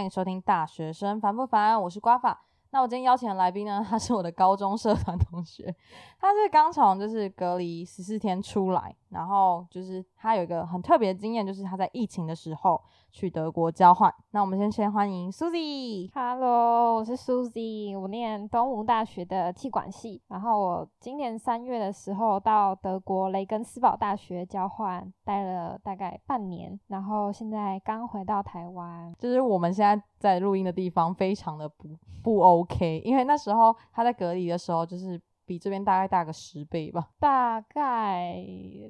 欢迎收听《大学生烦不烦》，我是瓜法。那我今天邀请的来宾呢，他是我的高中社团同学，他是刚从就是隔离十四天出来，然后就是他有一个很特别的经验，就是他在疫情的时候去德国交换。那我们先先欢迎 Susie。Hello，我是 Susie，我念东吴大学的气管系，然后我今年三月的时候到德国雷根斯堡大学交换，待了大概半年，然后现在刚回到台湾。就是我们现在在录音的地方非常的不不 OK，因为那时候他在隔离的时候，就是比这边大概大个十倍吧，大概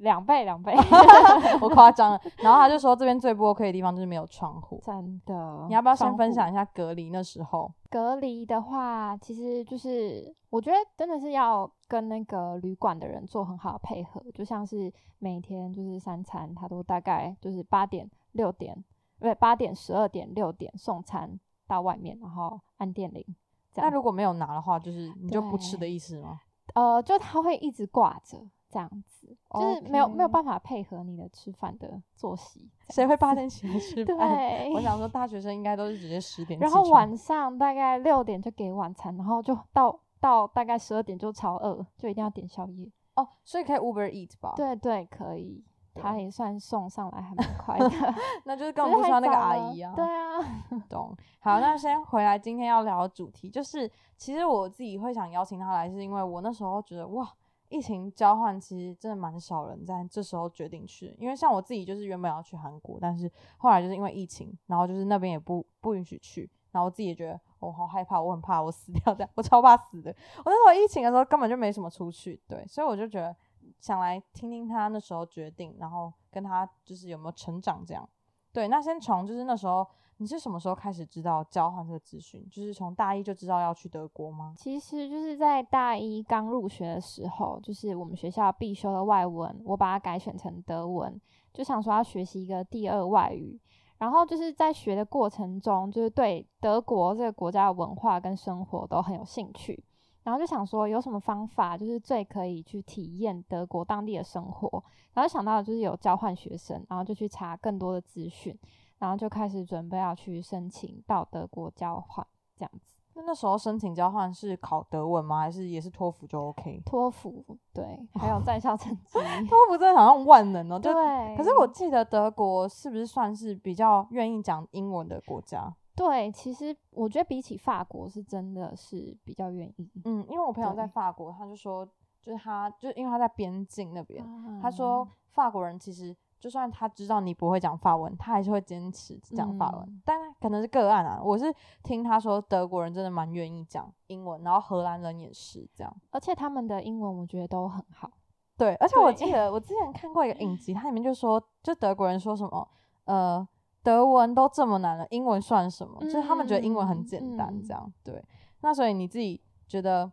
两倍，两倍，我夸张了。然后他就说这边最不 OK 的地方就是没有窗户。真的。你要不要先分享一下隔离那时候？隔离的话，其实就是我觉得真的是要跟那个旅馆的人做很好的配合，就像是每天就是三餐，他都大概就是八点、六点，不对，八点、十二点、六点送餐到外面，然后按电铃。这样那如果没有拿的话，就是你就不吃的意思吗？呃，就它会一直挂着这样子，就是没有没有办法配合你的吃饭的作息。谁会八点起来吃饭？对，我想说大学生应该都是直接十点然。后晚上大概六点就给晚餐，然后就到到大概十二点就超饿，就一定要点宵夜。哦，所以可以 Uber Eat 吧？，对对，可以，他对也算送上来还蛮 快的，那就是根只是太本不需要那个阿姨啊。对啊，懂。好，那先回来今天要聊的主题，就是其实我自己会想邀请他来，是因为我那时候觉得哇，疫情交换其实真的蛮少人在这时候决定去，因为像我自己就是原本要去韩国，但是后来就是因为疫情，然后就是那边也不不允许去，然后我自己也觉得我、好害怕，我很怕我死掉这样，我超怕死的。我那时候疫情的时候根本就没什么出去，对，所以我就觉得想来听听他那时候决定，然后跟他就是有没有成长这样。对，那先从就是那时候你是什么时候开始知道交换这个资讯？就是从大一就知道要去德国吗？其实就是在大一刚入学的时候，就是我们学校必修的外文，我把它改选成德文，就想说要学习一个第二外语。然后就是在学的过程中，就是对德国这个国家的文化跟生活都很有兴趣，然后就想说有什么方法就是最可以去体验德国当地的生活，然后想到就是有交换学生，然后就去查更多的资讯，然后就开始准备要去申请到德国交换这样子。那那时候申请交换是考德文吗？还是也是托福就 OK？托福对，还有在校成绩，托福真的好像万能哦，就对。可是我记得德国是不是算是比较愿意讲英文的国家？对，其实我觉得比起法国是真的是比较愿意。嗯，因为我朋友在法国，他就说，就是他就是因为他在边境那边，他啊说法国人其实就算他知道你不会讲法文，他还是会坚持讲法文，嗯但可能是个案啊。我是听他说德国人真的蛮愿意讲英文，然后荷兰人也是这样。而且他们的英文我觉得都很好。对，而且我对记得我之前看过一个影集，它里面就说，就德国人说什么，呃，德文都这么难了，英文算什么？就是他们觉得英文很嗯简单，嗯这样。对，那所以你自己觉得，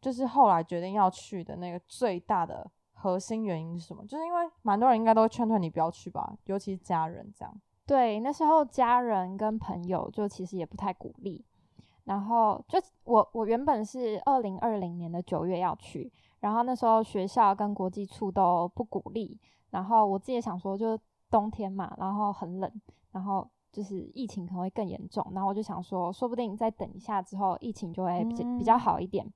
就是后来决定要去的那个最大的核心原因是什么？就是因为蛮多人应该都会劝退你不要去吧，尤其是家人这样。对，那时候家人跟朋友就其实也不太鼓励。然后就我我原本是二零二零年的九月要去，然后那时候学校跟国际处都不鼓励，然后我自己也想说，就冬天嘛，然后很冷，然后就是疫情可能会更严重，然后我就想说，说不定再等一下之后，疫情就会比较、比较嗯好一点。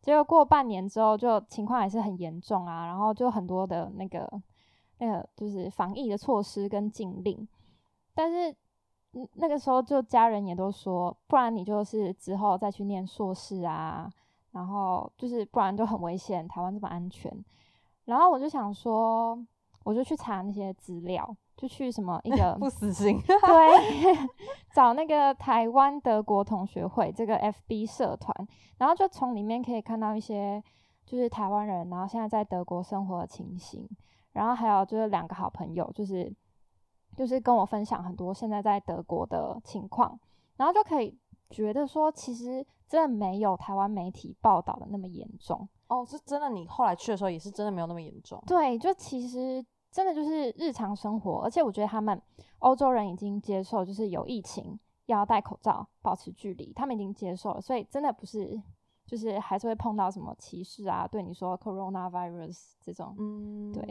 结果过半年之后，就情况还是很严重啊，然后就很多的那个那个就是防疫的措施跟禁令，但是嗯那个时候就家人也都说，不然你就是之后再去念硕士啊，然后就是不然就很危险，台湾这么安全。然后我就想说，我就去查那些资料，就去什么一 个不死心，对，找那个台湾德国同学会这个 FB 社团，然后就从里面可以看到一些就是台湾人，然后现在在德国生活的情形，然后还有就是两个好朋友，就是就是跟我分享很多现在在德国的情况，然后就可以觉得说，其实真的没有台湾媒体报道的那么严重。哦，是真的。你后来去的时候也是真的没有那么严重。对，就其实真的就是日常生活，而且我觉得他们欧洲人已经接受，就是有疫情要戴口罩、保持距离，他们已经接受了，所以真的不是就是还是会碰到什么歧视啊，对你说 coronavirus 这种，嗯，对，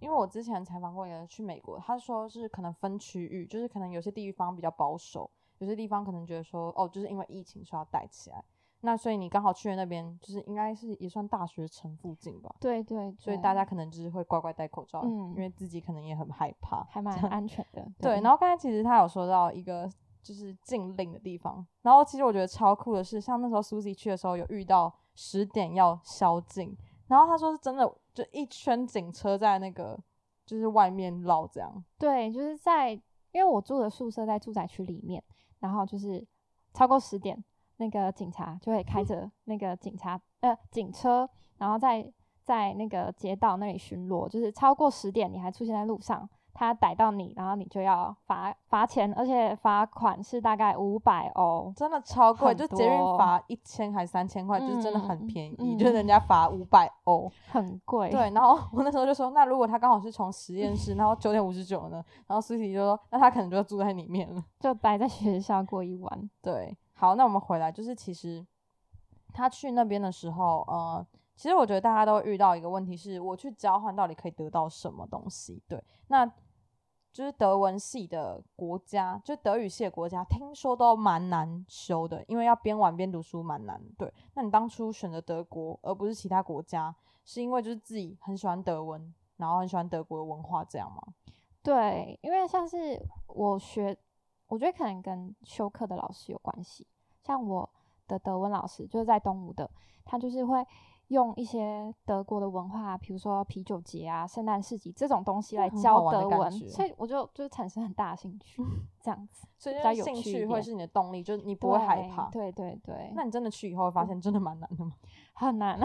因为我之前采访过一个去美国，他说是可能分区域，就是可能有些地方比较保守，有些地方可能觉得说，哦，就是因为疫情需要带起来。那所以你刚好去了那边，就是应该是也算大学城附近吧。对对，所以大家可能就是会乖乖戴口罩，嗯因为自己可能也很害怕，还蛮安全的。对，然后刚才其实他有说到一个就是禁令的地方，然后其实我觉得超酷的是，像那时候 Susie 去的时候有遇到十点要宵禁，然后他说是真的，就一圈警车在那个就是外面绕这样，对，就是在因为我住的宿舍在住宅区里面，然后就是超过十点，那个警察就会开着那个警察呃警车，然后在在那个街道那里巡逻，就是超过十点你还出现在路上，他逮到你，然后你就要罚罚钱，而且罚款是大概五百欧。真的超贵，就捷运多罚一千还三千块，就是真的很嗯便宜，嗯就是人家罚五百欧。很贵，对，然后我那时候就说，那如果他刚好是从实验室，然后九点五十九呢，然后 Susie 就说，那他可能就要住在里面了。就待在学校过一晚。对，好，那我们回来，就是其实他去那边的时候，呃，其实我觉得大家都遇到一个问题是，我去交换到底可以得到什么东西？对，那就是德文系的国家，就德语系的国家，听说都蛮难修的，因为要边玩边读书蛮难。对，那你当初选择德国而不是其他国家，是因为就是自己很喜欢德文，然后很喜欢德国的文化这样吗？对，因为像是我学，我觉得可能跟修课的老师有关系。像我的德文老师就是在东吴的，他就是会用一些德国的文化，比如说啤酒节啊、圣诞市集这种东西来教德文，所以我就就产生很大的兴趣，这样子所以兴趣会是你的动力，就是你不会害怕。对对对，那你真的去以后会发现真的蛮难的吗？很难，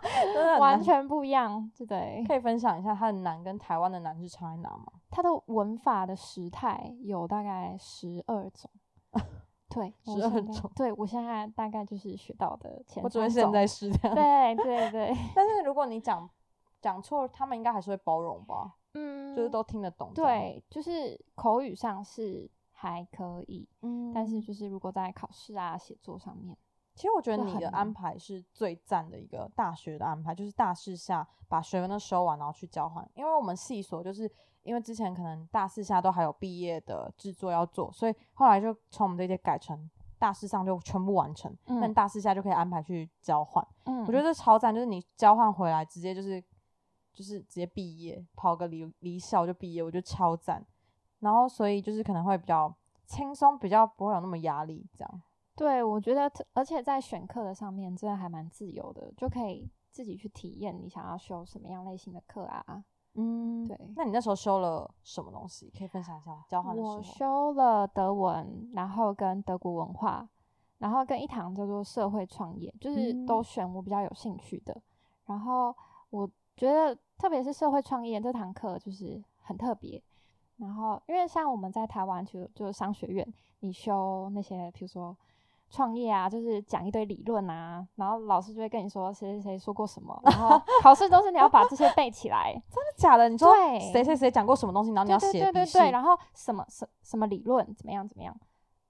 完全不一样，对对。可以分享一下它的难跟台湾的难是差在哪吗？它的文法的时态有大概十二种，对，我12现在种对我现在大概就是学到的前我只会现在是这样。对 对对，但是如果你讲讲错，他们应该还是会包容吧？嗯，就是都听得懂。对，就是口语上是还可以，嗯但是就是如果在考试啊、写作上面，其实我觉得你的安排是最赞的一个大学的安排，就是大四下把学分都收完，然后去交换。因为我们系所就是因为之前可能大四下都还有毕业的制作要做，所以后来就从我们这届改成大四上就全部完成，那你嗯大四下就可以安排去交换。嗯，我觉得这超赞，就是你交换回来直接就是就是直接毕业，跑个离离校就毕业，我觉得超赞。然后所以就是可能会比较轻松，比较不会有那么压力，这样。对，我觉得，而且在选课的上面真的还蛮自由的，就可以自己去体验你想要修什么样类型的课啊。嗯，对那你那时候修了什么东西？可以分享一下吗？交换的时我。修了德文，然后跟德国文化，然后跟一堂叫做社会创业，就是嗯都选我比较有兴趣的。然后我觉得，特别是社会创业这堂课就是很特别。然后，因为像我们在台湾就就是商学院，你修那些，比如说创业啊，就是讲一堆理论啊，然后老师就会跟你说谁谁谁说过什么，然后 考试都是你要把这些背起来。真的假的？你说对谁谁谁讲过什么东西，然后你要写对对对，然后什么什什么理论怎么样怎么样，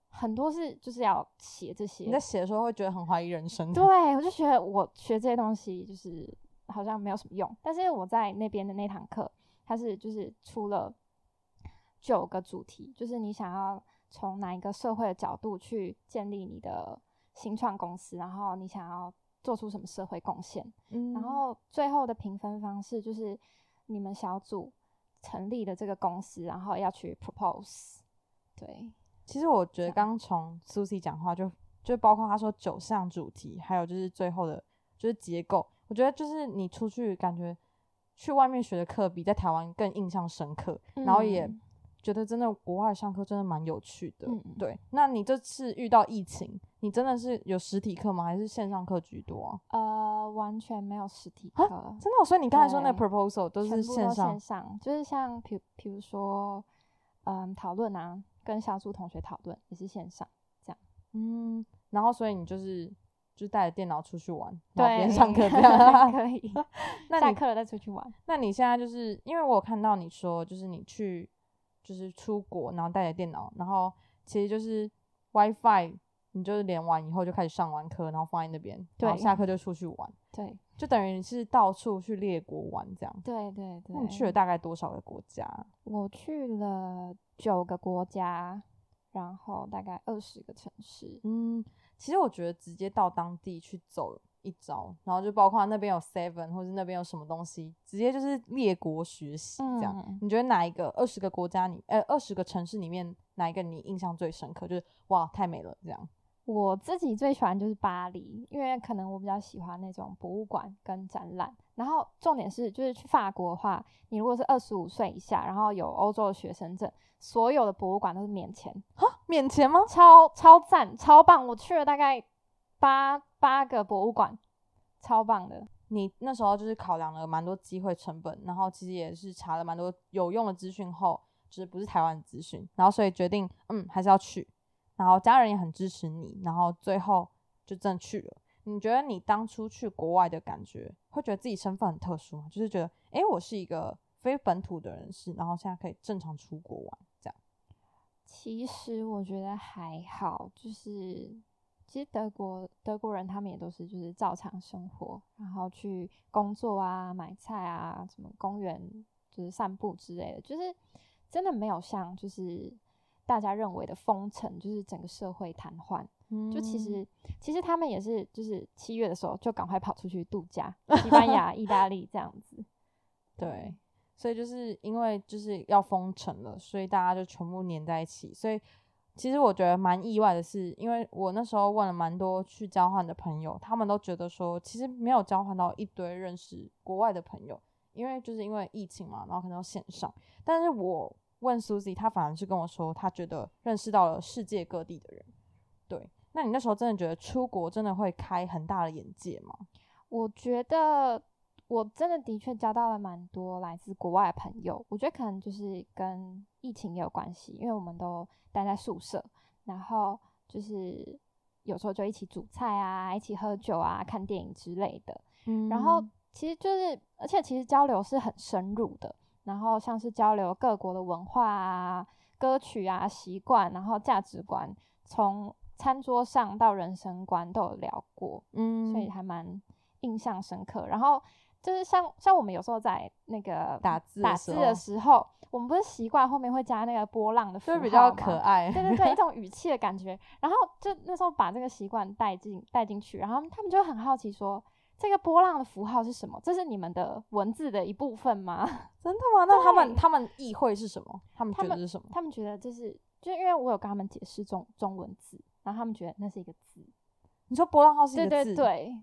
很多是就是要写这些你。在写的时候会觉得很怀疑人生。对，我就觉得我学这些东西就是好像没有什么用，但是我在那边的那堂课，它是就是出了九个主题，就是你想要从哪一个社会的角度去建立你的新创公司，然后你想要做出什么社会贡献，嗯。然后最后的评分方式就是你们小组成立的这个公司，然后要去 propose。对，其实我觉得刚从 Susie 讲话就就包括他说九项主题，还有就是最后的就是结构，我觉得就是你出去感觉去外面学的课比在台湾更印象深刻，然后也嗯觉得真的国外上课真的蛮有趣的。嗯对，那你这次遇到疫情，你真的是有实体课吗？还是线上课居多啊？呃，完全没有实体啊课，真的哦、所以你刚才说那对 proposal 都是线上线上，就是像比比如说，嗯，讨论啊，跟小组同学讨论也是线上这样。嗯，然后所以你就是就带着电脑出去玩，然后对，边上课这样。可以。那你下课了再出去玩。那你现在就是因为我有看到你说，就是你去就是出国，然后带着电脑，然后其实就是 WiFi，你就是连完以后就开始上完课，然后放在那边，然后对下课就出去玩，对就等于是到处去列国玩这样。对对对。那你去了大概多少个国家？我去了九个国家，然后大概二十个城市。嗯，其实我觉得直接到当地去走一招，然后就包括那边有 Seven，或者那边有什么东西，直接就是列国学习这样。嗯你觉得哪一个二十个国家你，呃，二十个城市里面哪一个你印象最深刻？就是哇，太美了这样。我自己最喜欢就是巴黎，因为可能我比较喜欢那种博物馆跟展览。然后重点是，就是去法国的话，你如果是二十五岁以下，然后有欧洲的学生证，所有的博物馆都是免钱，免钱吗？超超赞，超棒！我去了大概八八个博物馆，超棒的。你那时候就是考量了蛮多机会成本，然后其实也是查了蛮多有用的资讯后，就是不是台湾资讯，然后所以决定嗯还是要去，然后家人也很支持你，然后最后就真的去了。你觉得你当初去国外的感觉，会觉得自己身份很特殊吗？就是觉得诶，我是一个非本土的人士，然后现在可以正常出国玩这样。其实我觉得还好，就是其实德国德国人他们也都是就是照常生活，然后去工作啊、买菜啊、什么公园就是散步之类的，就是真的没有像就是大家认为的封城，就是整个社会瘫痪。就其嗯实其实他们也是就是七月的时候就赶快跑出去度假，西班牙、意大利这样子。对，所以就是因为就是要封城了，所以大家就全部黏在一起。所以其实我觉得蛮意外的是，因为我那时候问了蛮多去交换的朋友，他们都觉得说，其实没有交换到一堆认识国外的朋友，因为就是因为疫情嘛，然后可能线上。但是我问 Susie，她反而是跟我说，她觉得认识到了世界各地的人。对，那你那时候真的觉得出国真的会开很大的眼界吗？我觉得我真的的确交到了蛮多来自国外的朋友，我觉得可能就是跟疫情也有关系，因为我们都待在宿舍，然后就是有时候就一起煮菜啊，一起喝酒啊，看电影之类的。嗯然后其实就是，而且其实交流是很深入的，然后像是交流各国的文化啊、歌曲啊、习惯，然后价值观，从餐桌上到人生观都有聊过。嗯，所以还蛮印象深刻。然后就是像像我们有时候在那个打字的打字的时候，我们不是习惯后面会加那个波浪的符号就比较可爱。对对对，一 种语气的感觉。然后就那时候把这个习惯带进带进去，然后他们就很好奇说。这个波浪的符号是什么？这是你们的文字的一部分吗？真的吗？那他们他们意会是什么？他们觉得是什么？他们觉得就是，就因为我有跟他们解释中中文字，然后他们觉得那是一个字。你说波浪号是一对个字，对对对，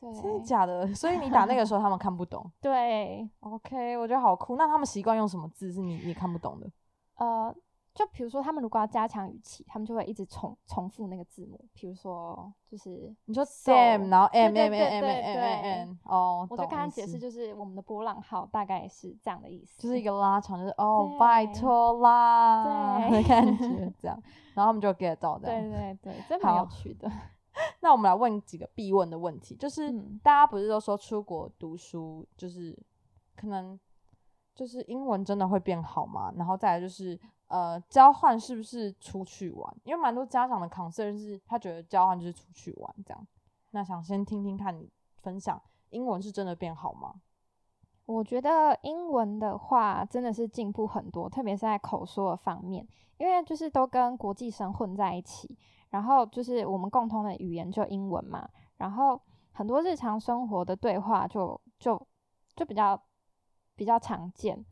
真的假的？所以你打那个时候他们看不懂。对，OK，我觉得好酷。那他们习惯用什么字是你你看不懂的？呃，就比如说他们如果要加强语气，他们就会一直重重复那个字母，比如说就是你说 So，Sam，然后 M 对 M 对 M 对 M 对 M M，哦，我就跟他解释，就是我们的波浪号大概是这样的意思，就是一个拉长，就是哦，拜托啦对的感觉，这样，然后他们就 get 到这对样。对对，这蛮有趣的。那我们来问几个必问的问题，就是嗯大家不是都说出国读书就是可能就是英文真的会变好吗？然后再来就是呃交换是不是出去玩？因为蛮多家长的 concern 是他觉得交换就是出去玩这样。那想先听听看你分享英文是真的变好吗？我觉得英文的话真的是进步很多，特别是在口说的方面，因为就是都跟国际生混在一起，然后就是我们共同的语言就英文嘛，然后很多日常生活的对话就就就比较比较常见，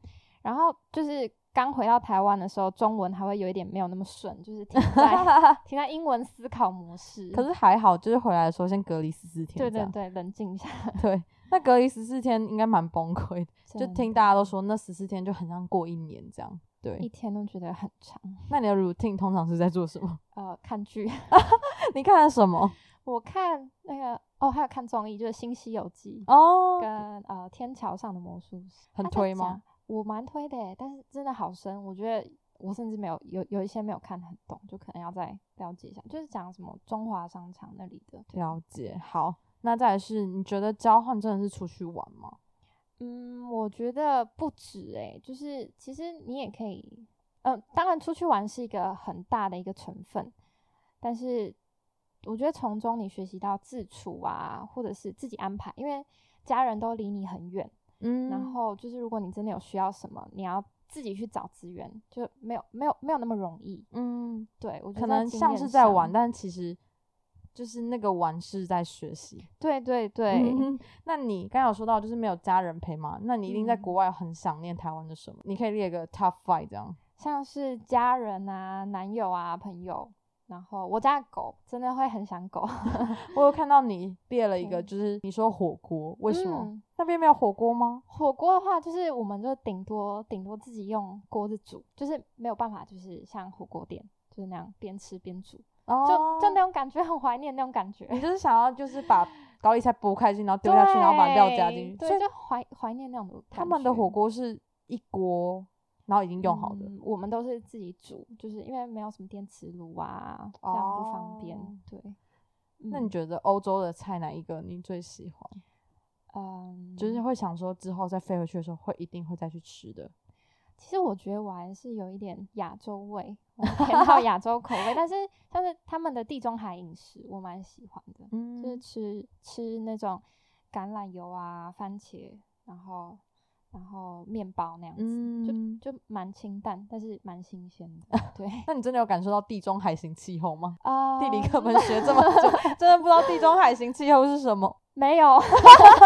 然后就是刚回到台湾的时候，中文还会有一点没有那么顺，就是停在 停在英文思考模式。可是还好，就是回来的时候先隔离十四天，对对对，冷静一下，对。那隔离十四天应该蛮崩溃的，就听大家都说那十四天就很像过一年这样。一，天都觉得很长。那你的 routine 通常是在做什么？呃，看剧。你看了什么？我看那个哦，还有看综艺，就是《新西游记》哦，跟呃《天桥上的魔术师》，很推吗？我蛮推的，但是真的好深，我觉得我甚至没有有有一些没有看很懂，就可能要再了解一下。就是讲什么中华商场那里的，了解。好，那再来是，你觉得交换真的是出去玩吗？嗯，我觉得不止诶，就是其实你也可以，嗯、当然出去玩是一个很大的一个成分，但是我觉得从中你学习到自处啊，或者是自己安排，因为家人都离你很远。嗯然后就是，如果你真的有需要什么，你要自己去找资源，就没有没有没有那么容易。嗯，对我觉可得可能像是在玩，但其实就是那个玩是在学习。对对对，嗯，那你刚刚有说到就是没有家人陪嘛？那你一定在嗯国外很想念台湾的什么？你可以列个 top five 这样。像是家人啊、男友啊、朋友，然后我家的狗真的会很想狗。我有看到你列了一个，就是你说火锅，为什么？嗯那边没有火锅吗？火锅的话，就是我们就顶多顶多自己用锅子煮，就是没有办法，就是像火锅店就是那样边吃边煮，哦，就就那种感觉，很怀念那种感觉。你就是想要就是把高丽菜剥开进，然后丢下去，然后把料加进去。对，所以就怀怀念那种他们的火锅是一锅，然后已经用好的。嗯我们都是自己煮，就是因为没有什么电磁炉啊，这样不方便。哦对，那你嗯觉得欧洲的菜哪一个你最喜欢？嗯，就是会想说之后再飞回去的时候会一定会再去吃的。其实我觉得我还是有一点亚洲味，我偏好亚洲口味，但是像是他们的地中海饮食，我蛮喜欢的，嗯就是吃吃那种橄榄油啊、番茄，然后然后面包那样子，嗯，就就蛮清淡，但是蛮新鲜的。对那你真的有感受到地中海型气候吗？啊，地理课本 学这么久，真的不知道地中海型气候是什么，没有，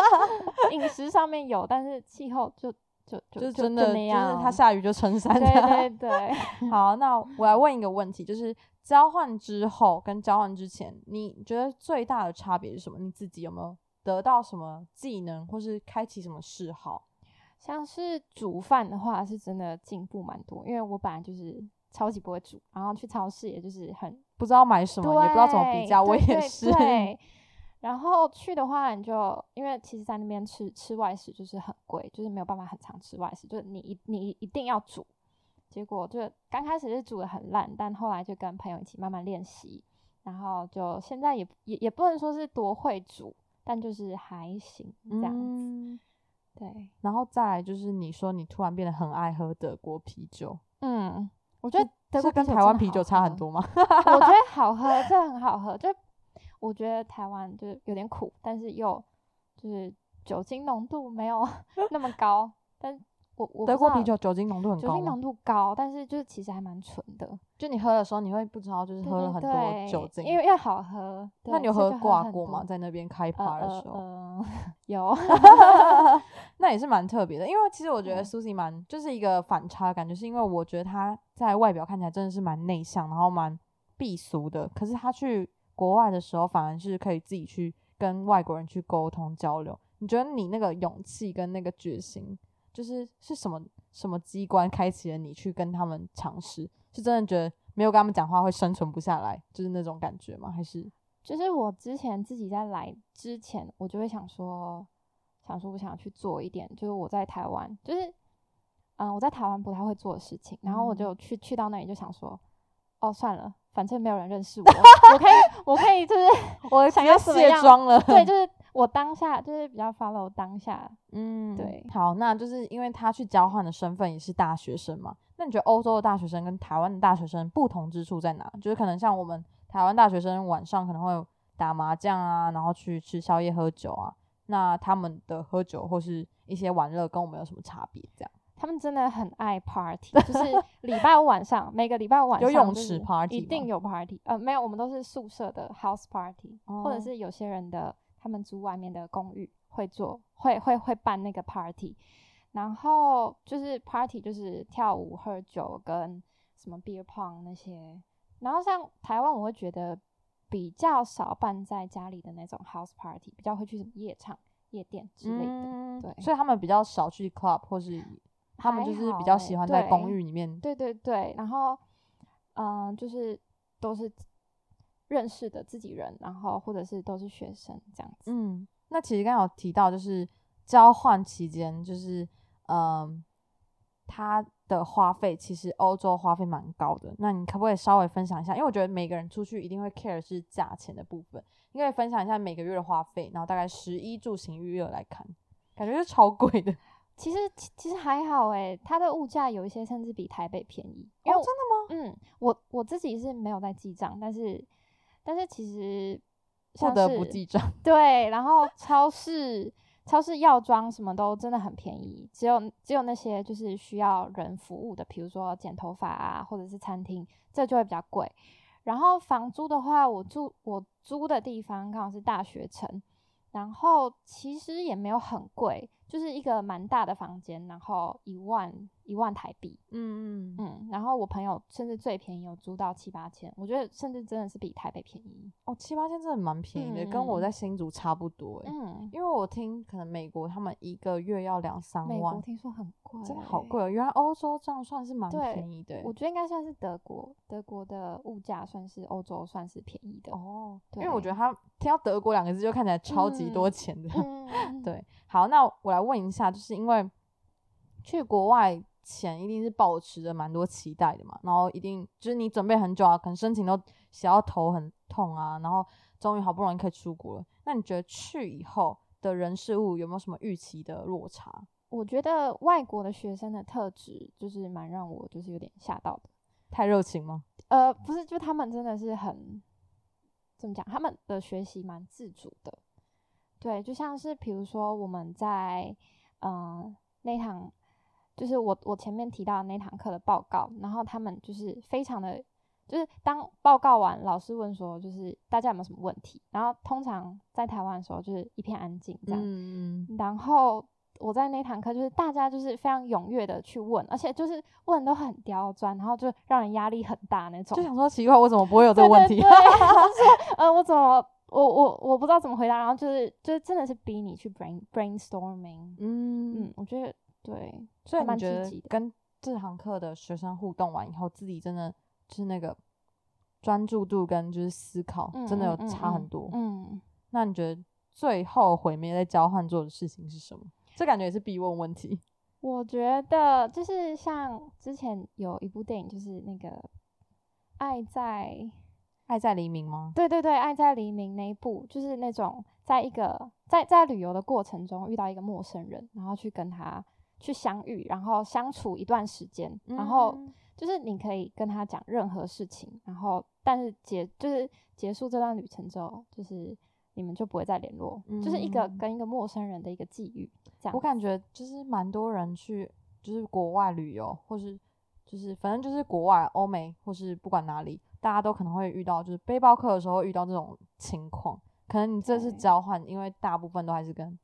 饮食上面有，但是气候就就就就是就真的就是。它下雨就撑 伞。对对对，好，那我来问一个问题，就是交换之后跟交换之前，你觉得最大的差别是什么？你自己有没有得到什么技能，或是开启什么嗜好？像是煮饭的话，是真的进步蛮多，因为我本来就是超级不会煮，然后去超市也就是很不知道买什么，也不知道怎么比对价，我也是。对然后去的话，你就因为其实，在那边吃吃外食就是很贵，就是没有办法很常吃外食，就是你一你一定要煮。结果就刚开始是煮的很烂，但后来就跟朋友一起慢慢练习，然后就现在也也也不能说是多会煮，但就是还行这样子。嗯，对，然后再来就是你说你突然变得很爱喝德国啤酒，嗯，我觉得德这跟国酒台湾啤酒差很多吗？我觉得好喝，真的很好喝。就我觉得台湾就是有点苦，但是又就是酒精浓度没有 那么高。但我德国啤酒酒精浓度很高酒精浓？度高，但是就是其实还蛮纯的。就你喝的时候，你会不知道就是喝了很多酒精。因为要好喝。那你有喝挂过吗？在那边开呃趴的呃时候，呃，有 那也是蛮特别的。因为其实我觉得 Susie 蛮就是一个反差的感觉，是因为我觉得她在外表看起来真的是蛮内向，然后蛮避俗的。可是她去国外的时候，反而是可以自己去跟外国人去沟通交流。你觉得你那个勇气跟那个决心，就是是什么什么机关开启了你去跟他们尝试？是真的觉得没有跟他们讲话会生存不下来，就是那种感觉吗？还是就是我之前自己在来之前，我就会想说，想说我想要去做一点，就是我在台湾，就是嗯，我在台湾不太会做的事情，然后我嗯就去去到那里就想说，哦，算了，反正没有人认识我，我可以，我可以，就是 我想要卸要怎么样妆了？对，就是我当下就是比较 follow 当下，嗯，对好，那就是因为他去交换的身份也是大学生嘛。那你觉得欧洲的大学生跟台湾的大学生不同之处在哪？就是可能像我们台湾大学生晚上可能会打麻将啊，然后去吃宵夜喝酒啊。那他们的喝酒或是一些玩乐跟我们有什么差别？这样他们真的很爱 party，就是 礼拜五晚上，每个礼拜五晚上有泳池 party 一定有 party。呃，没有，我们都是宿舍的 house party，、或者哦是有些人的他们租外面的公寓会做，会会会办那个 party。然后就是 party，就是跳舞、喝酒跟什么 beer pong 那些。然后像台湾，我会觉得比较少办在家里的那种 house party，比较会去什么夜场、夜店之类的。嗯对所以他们比较少去 club 或是他们就是比较喜欢在公寓里面。对对对，然后嗯、就是都是认识的自己人，然后或者是都是学生这样子。嗯，那其实刚刚有提到，就是交换期间，就是嗯，他的花费其实欧洲花费蛮高的。那你可不可以稍微分享一下？因为我觉得每个人出去一定会 care 是价钱的部分，你可以分享一下每个月的花费，然后大概十一住行娱乐来看，感觉是超贵的。其实其其实还好诶，它的物价有一些甚至比台北便宜。因为哦，真的吗？嗯，我我自己是没有在记账，但是但是其实不得不记账。对，然后超市超市药妆什么都真的很便宜，只有只有那些就是需要人服务的，比如说剪头发啊，或者是餐厅，这就会比较贵。然后房租的话，我住我租的地方刚好是大学城，然后其实也没有很贵。就是一个蛮大的房间，然后一万一万台币，嗯嗯嗯，然后我朋友甚至最便宜有租到七八千，我觉得甚至真的是比台北便宜。哦，七八千真的蛮便宜的，跟我在新竹差不多哎，嗯，因为我听可能美国他们一个月要两三万，美国听说很贵，真的好贵哦，原来欧洲这样算是蛮便宜的，我觉得应该算是德国，德国的物价算是欧洲算是便宜的哦，因为我觉得他听到德国两个字就看起来超级多钱的，对，好，那我来。问一下，就是因为去国外前一定是保持着蛮多期待的嘛，然后一定就是你准备很久啊，可能申请都写到头很痛啊，然后终于好不容易可以出国了。那你觉得去以后的人事物有没有什么预期的落差？我觉得外国的学生的特质就是蛮让我就是有点吓到的，太热情吗？呃，不是，就他们真的是很怎么讲，他们的学习蛮自主的。对，就像是比如说我们在嗯那堂，就是我我前面提到的那堂课的报告，然后他们就是非常的，就是当报告完，老师问说就是大家有没有什么问题，然后通常在台湾的时候就是一片安静这样，然后我在那堂课就是大家就是非常踊跃的去问，而且就是问都很刁钻，然后就让人压力很大那种，就想说奇怪，我怎么不会有这个问题？说呃我怎么？我我我不知道怎么回答，然后就是就是真的是逼你去 brain brainstorming，嗯嗯，我觉得对，所以你觉得跟这堂课的学生互动完以后，自己真的就是那个专注度跟就是思考真的有差很多，嗯，那你觉得最后毁灭在交换做的事情是什么？这感觉也是必问问题。我觉得就是像之前有一部电影，就是那个《爱在》。爱在黎明吗？对对对，爱在黎明那一部就是那种在一个在在旅游的过程中遇到一个陌生人，然后去跟他去相遇，然后相处一段时间，然后就是你可以跟他讲任何事情，然后但是结就是结束这段旅程之后，就是你们就不会再联络，就是一个跟一个陌生人的一个际遇。这样，我感觉就是蛮多人去就是国外旅游，或是就是反正就是国外欧美或是不管哪里。大家都可能会遇到，就是背包客的时候遇到这种情况。可能你这次交换，因为大部分都还是跟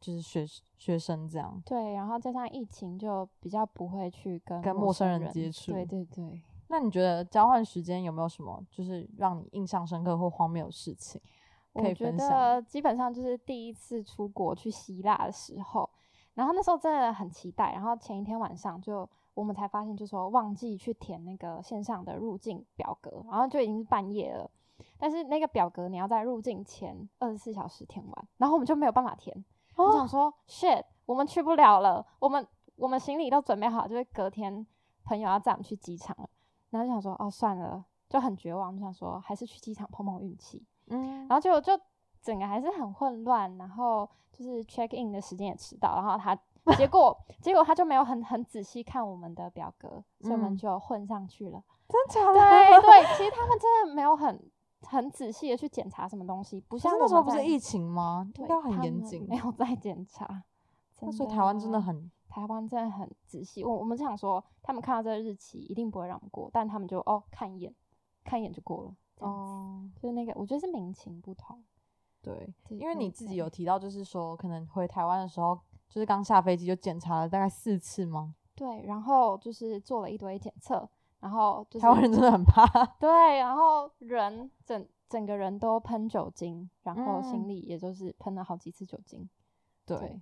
就是学学生这样。对，然后加上疫情，就比较不会去跟跟陌生人接触。对对对。那你觉得交换时间有没有什么就是让你印象深刻或荒谬的事情？我觉得基本上就是第一次出国去希腊的时候，然后那时候真的很期待，然后前一天晚上就。我们才发现，就说忘记去填那个线上的入境表格，然后就已经是半夜了。但是那个表格你要在入境前二十四小时填完，然后我们就没有办法填。我想说，shit，我们去不了了。我们我们行李都准备好，就是隔天朋友要载我们去机场了。然后就想说，哦，算了，就很绝望，就想说还是去机场碰碰运气。嗯，然后就就整个还是很混乱，然后就是 check in 的时间也迟到，然后他。结果，结果他就没有很很仔细看我们的表格，所以我们就混上去了。真假的？对对，其实他们真的没有很很仔细的去检查什么东西，不像那时候不是疫情吗？对，要很严谨，没有在检查。那所以台湾真的很，台湾真的很仔细。我我们想说，他们看到这个日期一定不会让我们过，但他们就哦看一眼，看一眼就过了。哦，就是那个，我觉得是民情不同。对，因为你自己有提到，就是说可能回台湾的时候。就是刚下飞机就检查了大概四次吗？对，然后就是做了一堆检测，然后台湾人真的很怕。对，然后人整整个人都喷酒精，然后心里也就是喷了好几次酒精。对，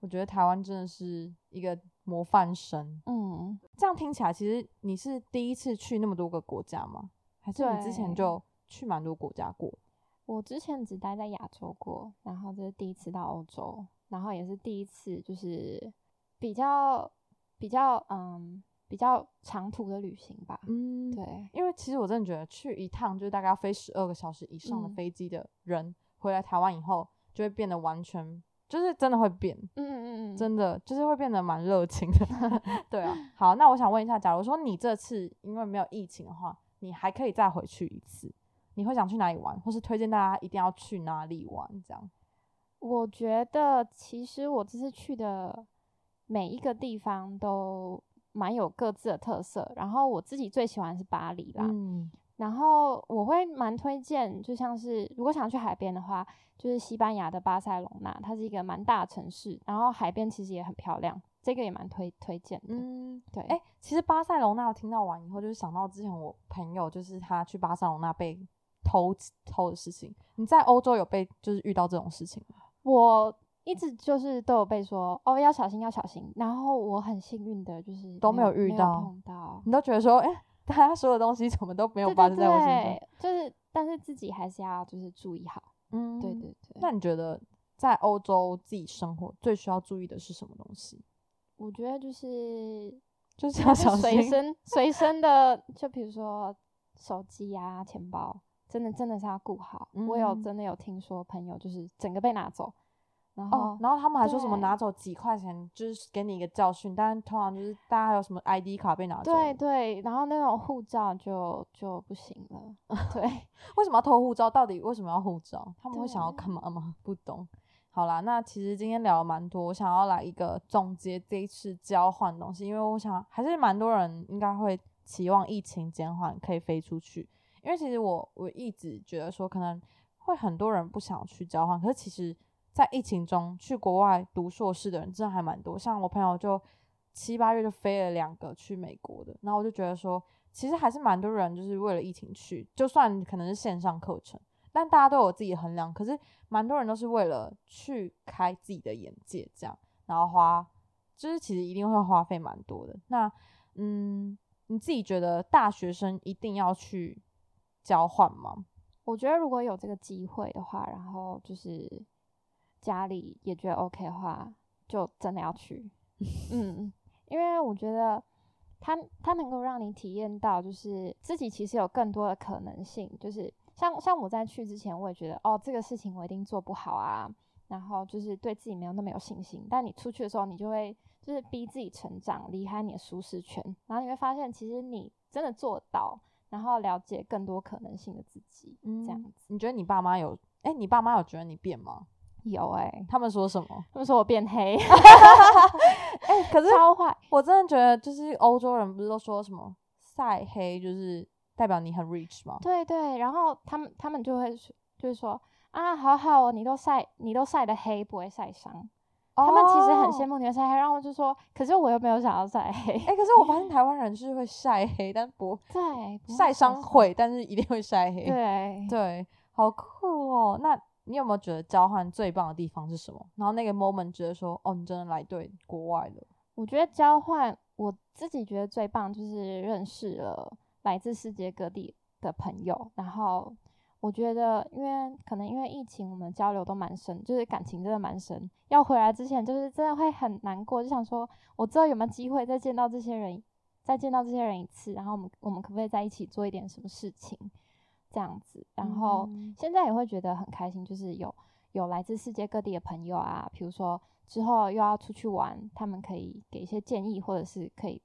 我觉得台湾真的是一个模范生。嗯，这样听起来，其实你是第一次去那么多个国家吗？还是你之前就去蛮多国家过？我之前只待在亚洲过，然后这是第一次到欧洲。然后也是第一次，就是比较比较嗯比较长途的旅行吧。嗯，对，因为其实我真的觉得去一趟就是大概要飞十二个小时以上的飞机的人，回来台湾以后就会变得完全就是真的会变。嗯嗯嗯，真的就是会变得蛮热情的。对啊，好，那我想问一下，假如说你这次因为没有疫情的话，你还可以再回去一次，你会想去哪里玩，或是推荐大家一定要去哪里玩？这样。我觉得其实我这次去的每一个地方都蛮有各自的特色，然后我自己最喜欢是巴黎啦。嗯，然后我会蛮推荐，就像是如果想去海边的话，就是西班牙的巴塞隆纳，它是一个蛮大的城市，然后海边其实也很漂亮，这个也蛮推推荐的。嗯，对，哎、其实巴塞隆纳我听到完以后，就是想到之前我朋友，就是他去巴塞隆纳被偷偷的事情。你在欧洲有被就是遇到这种事情吗？我一直就是都有被说哦要小心要小心，然后我很幸运的就是都没有遇到碰到。你都觉得说，哎、大家说的东西怎么都没有发生在我身上？对，就是但是自己还是要就是注意好。嗯，对对对，那你觉得在欧洲自己生活最需要注意的是什么东西？我觉得就是就是要小心。随身随身的，就比如说手机啊、钱包，真的真的是要顾好。我有嗯真的有听说朋友就是整个被拿走，然后、哦，然后他们还说什么拿走几块钱，就是给你一个教训，但是通常就是大家还有什么 ID 卡被拿走，对，对，然后那种护照就就不行了。对，为什么要偷护照？到底为什么要护照？他们会想要干嘛吗？不懂。好啦，那其实今天聊了蛮多，我想要来一个总结这一次交换东西，因为我想还是蛮多人应该会期望疫情减缓可以飞出去，因为其实我我一直觉得说可能会很多人不想去交换，可是其实在疫情中去国外读硕士的人真的还蛮多，像我朋友就七八月就飞了两个去美国的，然后我就觉得说，其实还是蛮多人就是为了疫情去，就算可能是线上课程，但大家都有自己衡量，可是蛮多人都是为了去开自己的眼界，这样，然后花，就是其实一定会花费蛮多的。那，嗯，你自己觉得大学生一定要去交换吗？我觉得如果有这个机会的话，然后就是家里也觉得 OK 的话，就真的要去。嗯，因为我觉得它它能够让你体验到，就是自己其实有更多的可能性。就是像像我在去之前，我也觉得哦，这个事情我一定做不好啊，然后就是对自己没有那么有信心。但你出去的时候，你就会就是逼自己成长，离开你的舒适圈，然后你会发现，其实你真的做到，然后了解更多可能性的自己。这样嗯子你觉得你爸妈有？哎、你爸妈有觉得你变吗？有哎、他们说什么？他们说我变黑，哎、可是超坏。我真的觉得，就是欧洲人不是都说什么晒黑就是代表你很 rich 吗？对对，然后他们他们就会说，就是说啊，好好哦，你都晒你都晒的黑，不会晒伤。他们其实很羡慕。你的晒黑，然后我就说，可是我又没有想要晒黑。哎、可是我发现台湾人是会晒黑，但不 对，晒伤会，但是一定会晒黑。对 对，好酷哦！那你有没有觉得交换最棒的地方是什么？然后那个 moment 觉得说，哦，你真的来对国外了。我觉得交换，我自己觉得最棒就是认识了来自世界各地的朋友，然后我觉得，因为可能因为疫情，我们交流都蛮深，就是感情真的蛮深。要回来之前，就是真的会很难过，就想说，我知道有没有机会再见到这些人，再见到这些人一次，然后我们我们可不可以在一起做一点什么事情，这样子。然后嗯现在也会觉得很开心，就是有有来自世界各地的朋友啊，比如说之后又要出去玩，他们可以给一些建议，或者是可以，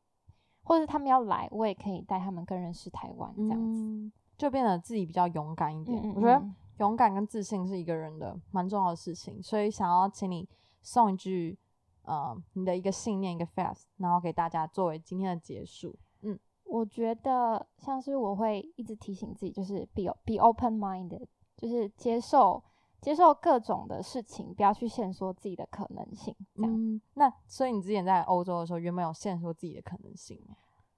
或者是他们要来，我也可以带他们更认识台湾这样子。嗯，就变得自己比较勇敢一点。嗯嗯我觉得嗯勇敢跟自信是一个人的蛮重要的事情，所以想要请你送一句，呃，你的一个信念，一个 fast，然后给大家作为今天的结束。嗯我觉得像是我会一直提醒自己，就是 be be open minded，就是接受接受各种的事情，不要去限缩自己的可能性。这样，嗯，那所以你之前在欧洲的时候，原本有限缩自己的可能性吗？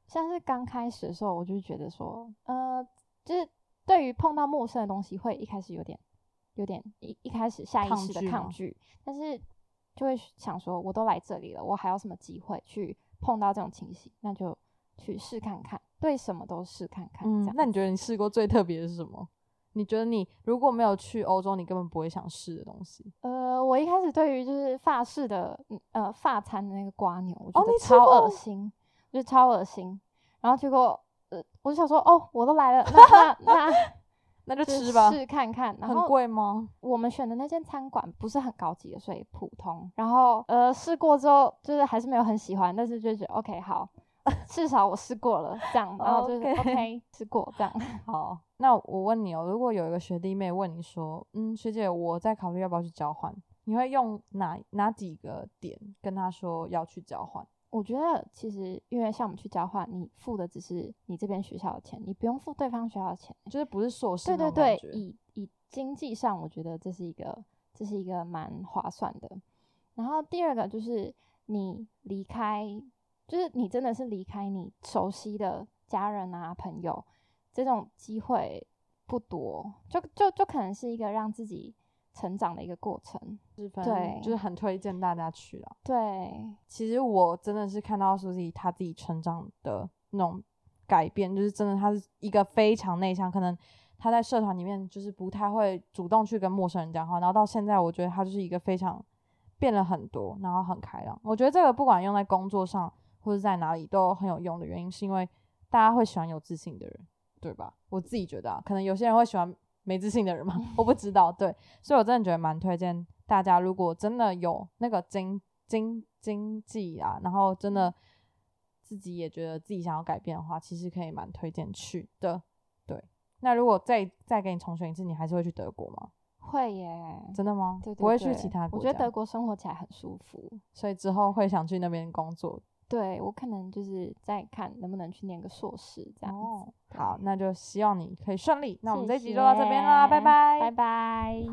像是刚开始的时候，我就觉得说，呃，就是对于碰到陌生的东西，会一开始有点有点一一开始下意识的拒抗拒，但是就会想说，我都来这里了，我还有什么机会去碰到这种情形？那就去试看看，对什么都试看看。嗯那你觉得你试过最特别的是什么？你觉得你如果没有去欧洲，你根本不会想试的东西？呃，我一开始对于就是法式的嗯呃法餐的那个瓜牛，我觉得超恶心，我觉得超恶心。然后结果呃，我就想说，哦，我都来了，那 那那那就就吃吧。试看看。然很后贵吗？我们选的那间餐馆不是很高级的，所以普通。然后呃试过之后，就是还是没有很喜欢，但是就觉得 OK 好，至少我试过了这样，然后就是 OK OK 试过这样。好，那我问你哦，如果有一个学弟妹问你说，嗯，学姐，我在考虑要不要去交换，你会用哪哪几个点跟他说要去交换？我觉得其实因为像我们去交换，你付的只是你这边学校的钱，你不用付对方学校的钱，就是不是硕士对对对，以以经济上，我觉得这是一个这是一个蛮划算的。然后第二个就是你离开，就是你真的是离开你熟悉的家人啊朋友，这种机会不多，就就就可能是一个让自己成长的一个过程。对就是很推荐大家去了。对，其实我真的是看到苏西他自己成长的那种改变，就是真的他是一个非常内向，可能他在社团里面就是不太会主动去跟陌生人讲话，然后到现在我觉得他就是一个非常变了很多，然后很开朗。我觉得这个不管用在工作上或者在哪里都很有用的原因，是因为大家会喜欢有自信的人，对吧？我自己觉得啊，可能有些人会喜欢没自信的人吗，我不知道。对，所以我真的觉得蛮推荐大家，如果真的有那个经经经济啊，然后真的自己也觉得自己想要改变的话，其实可以蛮推荐去的。对，那如果再再给你重选一次，你还是会去德国吗？会耶，真的吗？对对不会去其他国家？我觉得德国生活起来很舒服。所以之后会想去那边工作。对我可能就是再看能不能去念个硕士这样子。哦，好，那就希望你可以顺利。那我们这一集就到这边啦，拜谢拜，拜拜。